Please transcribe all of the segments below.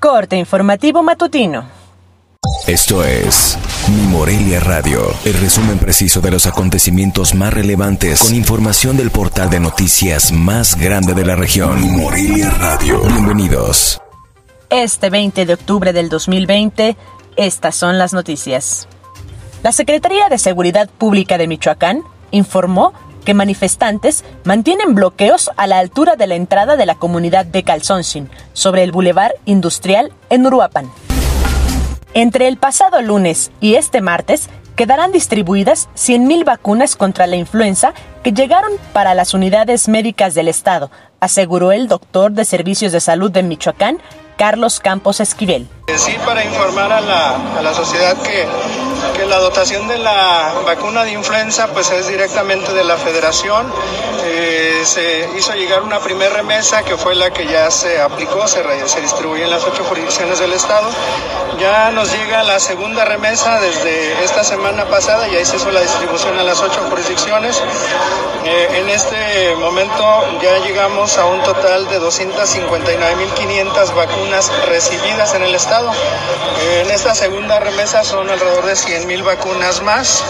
Corte informativo matutino. Esto es Mi Morelia Radio, el resumen preciso de los acontecimientos más relevantes con información del portal de noticias más grande de la región. Mi Morelia Radio. Bienvenidos. Este 20 de octubre del 2020, estas son las noticias. La Secretaría de Seguridad Pública de Michoacán informó que manifestantes mantienen bloqueos a la altura de la entrada de la comunidad de Calzoncin, sobre el Boulevard Industrial en Uruapan. Entre el pasado lunes y este martes quedarán distribuidas 100.000 vacunas contra la influenza que llegaron para las unidades médicas del Estado, aseguró el doctor de Servicios de Salud de Michoacán, Carlos Campos Esquivel. Sí, para informar a la, a la sociedad que, que, la dotación de la vacuna de influenza pues es directamente de la federación. Eh, se hizo llegar una primera remesa que fue la que ya se aplicó, se, se distribuyó en las ocho jurisdicciones del estado. Ya nos llega la segunda remesa desde esta semana pasada, ya se hizo la distribución a las ocho jurisdicciones. Eh, en este momento ya llegamos a un total de 259.500 vacunas recibidas en el estado. Eh, en esta segunda remesa son alrededor de 100.000 vacunas más.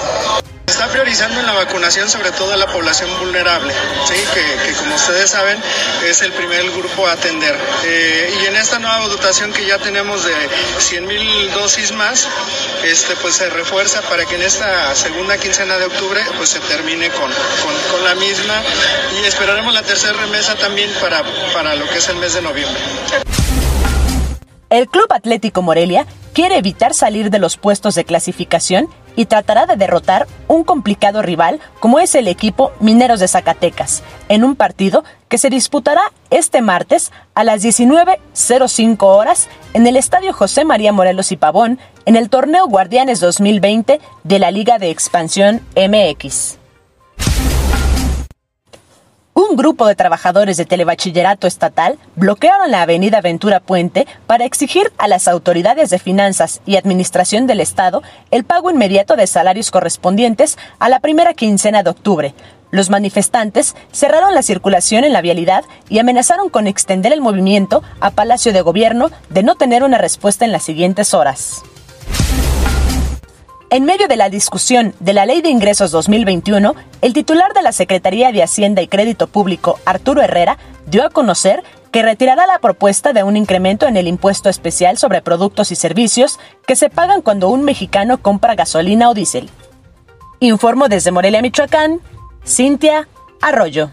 Está priorizando en la vacunación sobre todo a la población vulnerable, ¿sí? que, que, como ustedes saben es el primer grupo a atender. Eh, y en esta nueva dotación que ya tenemos de 100 mil dosis más, este, pues se refuerza para que en esta segunda quincena de octubre pues se termine con, con, con la misma y esperaremos la tercera remesa también para, para lo que es el mes de noviembre. El Club Atlético Morelia quiere evitar salir de los puestos de clasificación y tratará de derrotar un complicado rival como es el equipo Mineros de Zacatecas, en un partido que se disputará este martes a las 19.05 horas en el Estadio José María Morelos y Pavón en el torneo Guardianes 2020 de la Liga de Expansión MX. Un grupo de trabajadores de telebachillerato estatal bloquearon la avenida Ventura Puente para exigir a las autoridades de finanzas y administración del Estado el pago inmediato de salarios correspondientes a la primera quincena de octubre. Los manifestantes cerraron la circulación en la vialidad y amenazaron con extender el movimiento a Palacio de Gobierno de no tener una respuesta en las siguientes horas. En medio de la discusión de la Ley de Ingresos 2021, el titular de la Secretaría de Hacienda y Crédito Público, Arturo Herrera, dio a conocer que retirará la propuesta de un incremento en el impuesto especial sobre productos y servicios que se pagan cuando un mexicano compra gasolina o diésel. Informo desde Morelia, Michoacán, Cintia Arroyo.